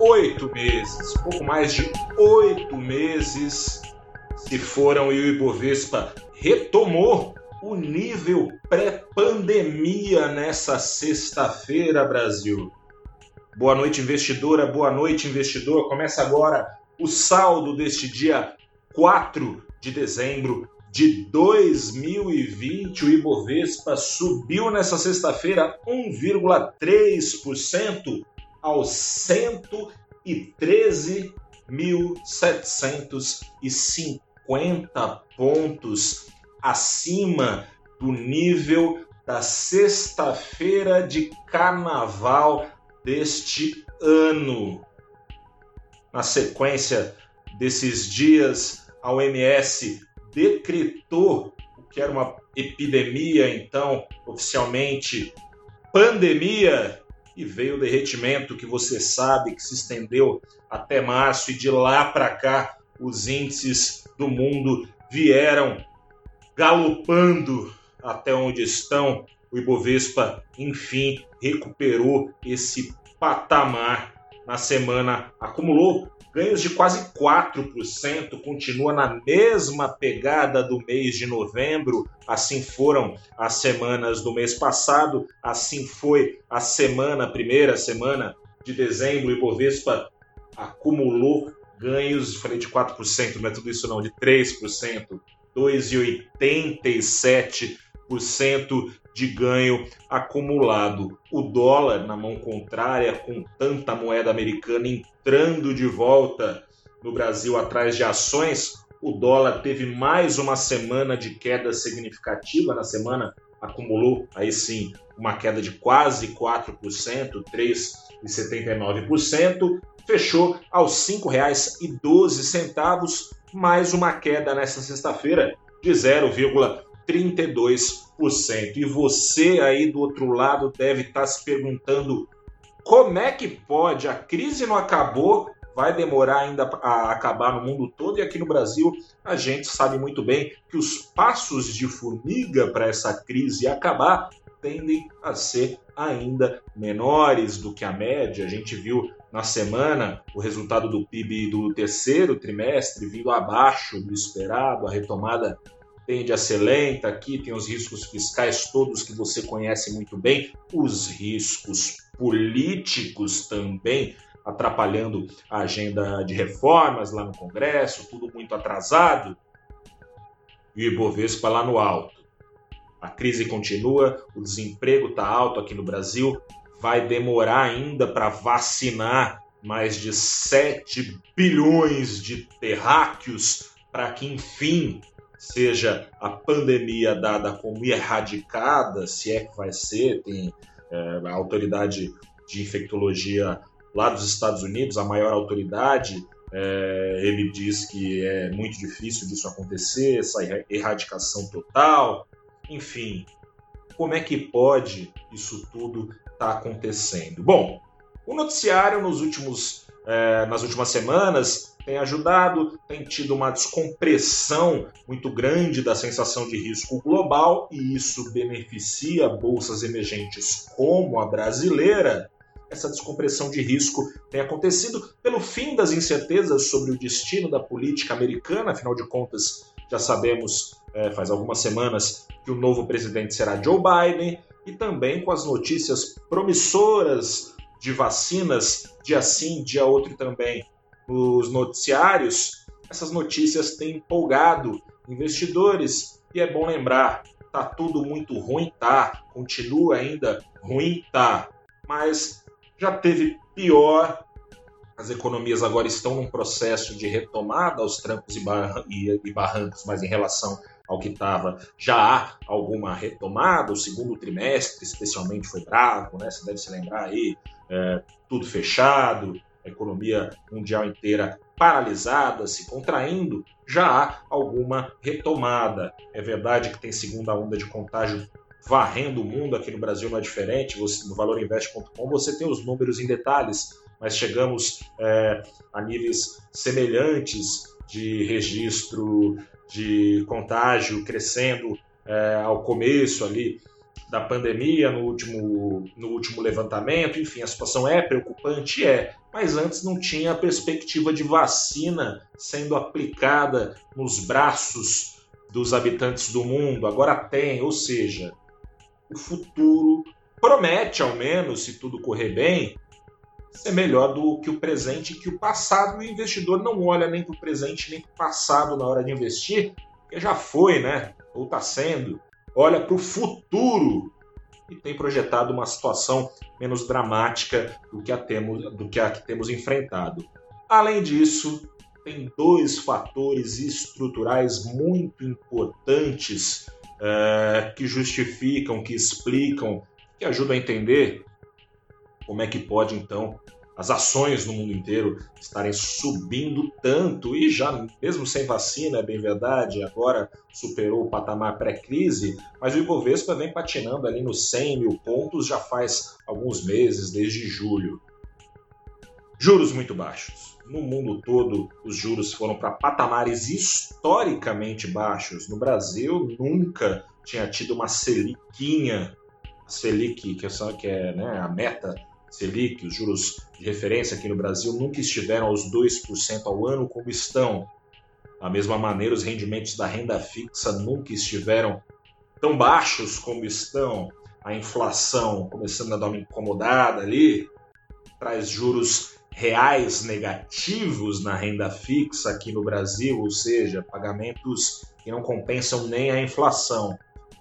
oito meses, pouco mais de oito meses se foram e o Ibovespa retomou o nível pré-pandemia nessa sexta-feira, Brasil. Boa noite, investidora, boa noite, investidor. Começa agora o saldo deste dia 4 de dezembro de 2020. O Ibovespa subiu nessa sexta-feira 1,3% aos 113.750 pontos acima do nível da sexta-feira de carnaval deste ano. Na sequência desses dias, a OMS decretou o que era uma epidemia, então, oficialmente pandemia, e veio o derretimento que você sabe que se estendeu até março, e de lá para cá os índices do mundo vieram galopando até onde estão. O Ibovespa, enfim, recuperou esse patamar na semana, acumulou ganhos de quase 4%, continua na mesma pegada do mês de novembro, assim foram as semanas do mês passado, assim foi a semana, a primeira semana de dezembro, o Ibovespa acumulou ganhos, falei de 4%, não é tudo isso não, de 3%, 2,87% de ganho acumulado. O dólar na mão contrária, com tanta moeda americana entrando de volta no Brasil atrás de ações, o dólar teve mais uma semana de queda significativa. Na semana acumulou aí sim uma queda de quase 4%, 3,79%, fechou aos R$ 5,12, mais uma queda nesta sexta-feira de 0,32%. E você aí do outro lado deve estar se perguntando como é que pode? A crise não acabou, vai demorar ainda a acabar no mundo todo e aqui no Brasil a gente sabe muito bem que os passos de formiga para essa crise acabar tendem a ser ainda menores do que a média. A gente viu na semana o resultado do PIB do terceiro trimestre vindo abaixo do esperado, a retomada tende a ser lenta. Aqui tem os riscos fiscais todos que você conhece muito bem, os riscos políticos também atrapalhando a agenda de reformas lá no Congresso, tudo muito atrasado. E o Ibovespa lá no alto. A crise continua, o desemprego está alto aqui no Brasil, vai demorar ainda para vacinar mais de 7 bilhões de terráqueos para que, enfim, seja a pandemia dada como erradicada, se é que vai ser, tem é, a autoridade de infectologia lá dos Estados Unidos, a maior autoridade, é, ele diz que é muito difícil disso acontecer, essa erradicação total, enfim, como é que pode isso tudo estar tá acontecendo? Bom, o noticiário nos últimos, é, nas últimas semanas tem ajudado, tem tido uma descompressão muito grande da sensação de risco global e isso beneficia bolsas emergentes como a brasileira. Essa descompressão de risco tem acontecido pelo fim das incertezas sobre o destino da política americana, afinal de contas, já sabemos, é, faz algumas semanas, que o novo presidente será Joe Biden, e também com as notícias promissoras de vacinas, dia sim, dia outro também, nos noticiários, essas notícias têm empolgado investidores e é bom lembrar, tá tudo muito ruim, tá? Continua ainda ruim, tá? Mas já teve pior. As economias agora estão num processo de retomada aos trancos e barrancos, mas em relação ao que estava, já há alguma retomada. O segundo trimestre, especialmente, foi bravo, né? Você deve se lembrar aí, é, tudo fechado, a economia mundial inteira paralisada, se contraindo, já há alguma retomada. É verdade que tem segunda onda de contágio varrendo o mundo, aqui no Brasil não é diferente, você, no valorinvest.com você tem os números em detalhes, mas chegamos é, a níveis semelhantes de registro de contágio crescendo é, ao começo ali da pandemia no último, no último levantamento, enfim, a situação é preocupante, é, mas antes não tinha a perspectiva de vacina sendo aplicada nos braços dos habitantes do mundo, agora tem, ou seja, o futuro promete, ao menos, se tudo correr bem, ser melhor do que o presente que o passado. O investidor não olha nem para o presente nem para o passado na hora de investir, porque já foi, né? Ou está sendo. Olha para o futuro e tem projetado uma situação menos dramática do que a, temos, do que, a que temos enfrentado. Além disso, tem dois fatores estruturais muito importantes é, que justificam, que explicam, que ajudam a entender como é que pode então as ações no mundo inteiro estarem subindo tanto e já mesmo sem vacina, é bem verdade, agora superou o patamar pré-crise, mas o Ibovespa vem patinando ali nos 100 mil pontos já faz alguns meses, desde julho. Juros muito baixos. No mundo todo, os juros foram para patamares historicamente baixos. No Brasil, nunca tinha tido uma seliquinha, Selic, que é, né, a meta Selic, os juros de referência aqui no Brasil, nunca estiveram aos 2% ao ano como estão. Da mesma maneira, os rendimentos da renda fixa nunca estiveram tão baixos como estão. A inflação começando a dar uma incomodada ali, traz juros reais negativos na renda fixa aqui no Brasil, ou seja, pagamentos que não compensam nem a inflação.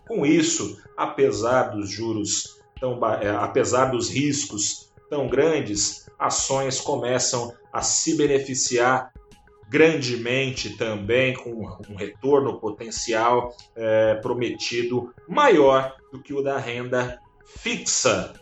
Com isso, apesar dos juros tão, é, apesar dos riscos tão grandes, ações começam a se beneficiar grandemente também com um retorno potencial é, prometido maior do que o da renda fixa.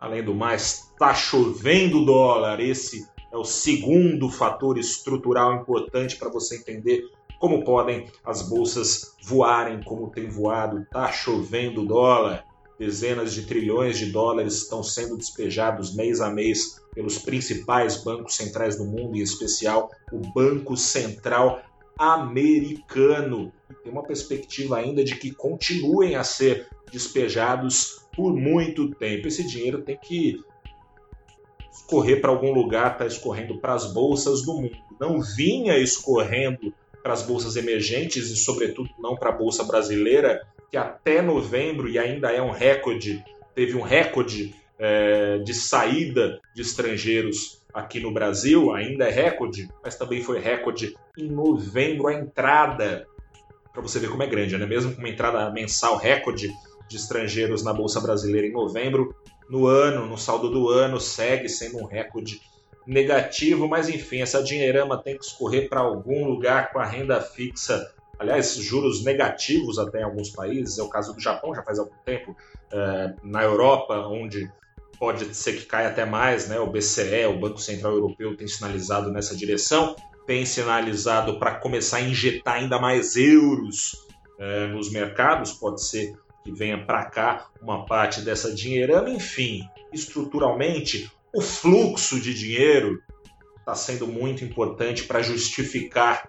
Além do mais, está chovendo dólar. Esse é o segundo fator estrutural importante para você entender como podem as bolsas voarem, como tem voado. Está chovendo dólar. Dezenas de trilhões de dólares estão sendo despejados mês a mês pelos principais bancos centrais do mundo, em especial o Banco Central Americano. Tem uma perspectiva ainda de que continuem a ser despejados por muito tempo. Esse dinheiro tem que escorrer para algum lugar, está escorrendo para as bolsas do mundo. Não vinha escorrendo para as bolsas emergentes e, sobretudo, não para a bolsa brasileira, que até novembro, e ainda é um recorde, teve um recorde é, de saída de estrangeiros aqui no Brasil, ainda é recorde, mas também foi recorde em novembro a entrada. Para você ver como é grande, né? Mesmo com uma entrada mensal recorde de estrangeiros na Bolsa Brasileira em novembro, no ano, no saldo do ano, segue sendo um recorde negativo, mas enfim, essa dinheirama tem que escorrer para algum lugar com a renda fixa aliás, juros negativos até em alguns países, é o caso do Japão já faz algum tempo, é, na Europa, onde pode ser que caia até mais, né? o BCE, o Banco Central Europeu, tem sinalizado nessa direção, tem sinalizado para começar a injetar ainda mais euros é, nos mercados, pode ser que venha para cá uma parte dessa dinheirama, enfim, estruturalmente, o fluxo de dinheiro está sendo muito importante para justificar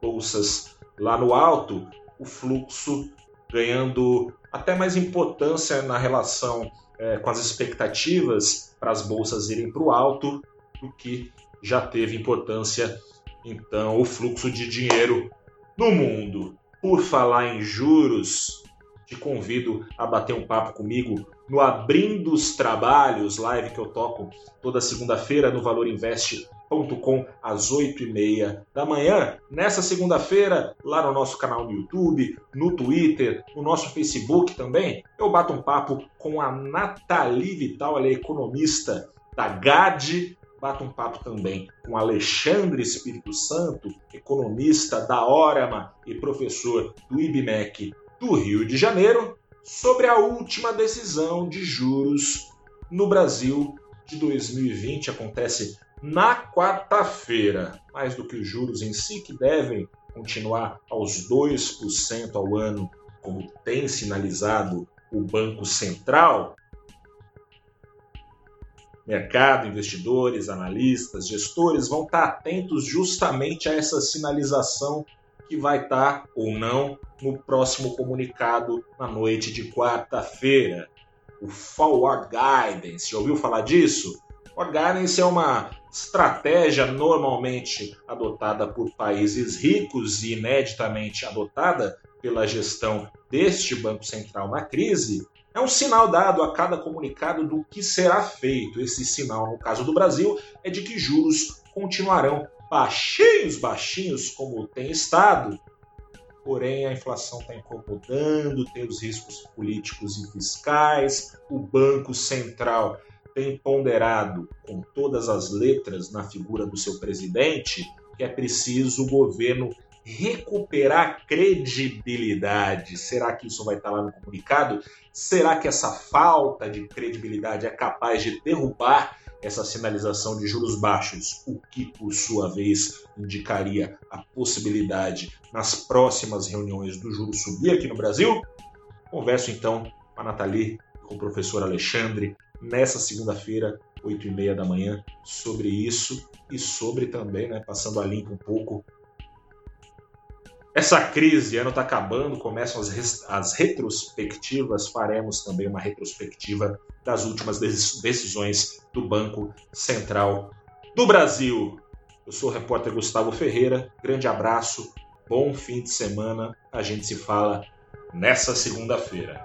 bolsas lá no alto, o fluxo ganhando até mais importância na relação é, com as expectativas para as bolsas irem para o alto do que já teve importância então o fluxo de dinheiro no mundo. Por falar em juros, te convido a bater um papo comigo no Abrindo os Trabalhos, live que eu toco toda segunda-feira no Valor Invest com às 8h30 da manhã. Nessa segunda-feira, lá no nosso canal no YouTube, no Twitter, no nosso Facebook também, eu bato um papo com a Nathalie Vital, ela é economista da GAD. Bato um papo também com Alexandre Espírito Santo, economista da Orama e professor do IBMEC do Rio de Janeiro, sobre a última decisão de juros no Brasil de 2020. Acontece na quarta-feira, mais do que os juros em si, que devem continuar aos 2% ao ano, como tem sinalizado o Banco Central, mercado, investidores, analistas, gestores vão estar atentos justamente a essa sinalização que vai estar ou não no próximo comunicado na noite de quarta-feira. O Forward Guidance, já ouviu falar disso? Forward Guidance é uma estratégia normalmente adotada por países ricos e ineditamente adotada pela gestão deste Banco Central na crise, é um sinal dado a cada comunicado do que será feito. Esse sinal, no caso do Brasil, é de que juros continuarão baixinhos, baixinhos, como tem estado. Porém, a inflação está incomodando, tem os riscos políticos e fiscais, o Banco Central tem ponderado com todas as letras na figura do seu presidente que é preciso o governo recuperar credibilidade. Será que isso vai estar lá no comunicado? Será que essa falta de credibilidade é capaz de derrubar essa sinalização de juros baixos, o que, por sua vez, indicaria a possibilidade nas próximas reuniões do juro subir aqui no Brasil? Converso então com a Nathalie com o professor Alexandre nessa segunda-feira, 8 e meia da manhã, sobre isso e sobre também, né, passando a limpo um pouco, essa crise, ano está acabando, começam as, as retrospectivas, faremos também uma retrospectiva das últimas decisões do Banco Central do Brasil. Eu sou o repórter Gustavo Ferreira, grande abraço, bom fim de semana, a gente se fala nessa segunda-feira.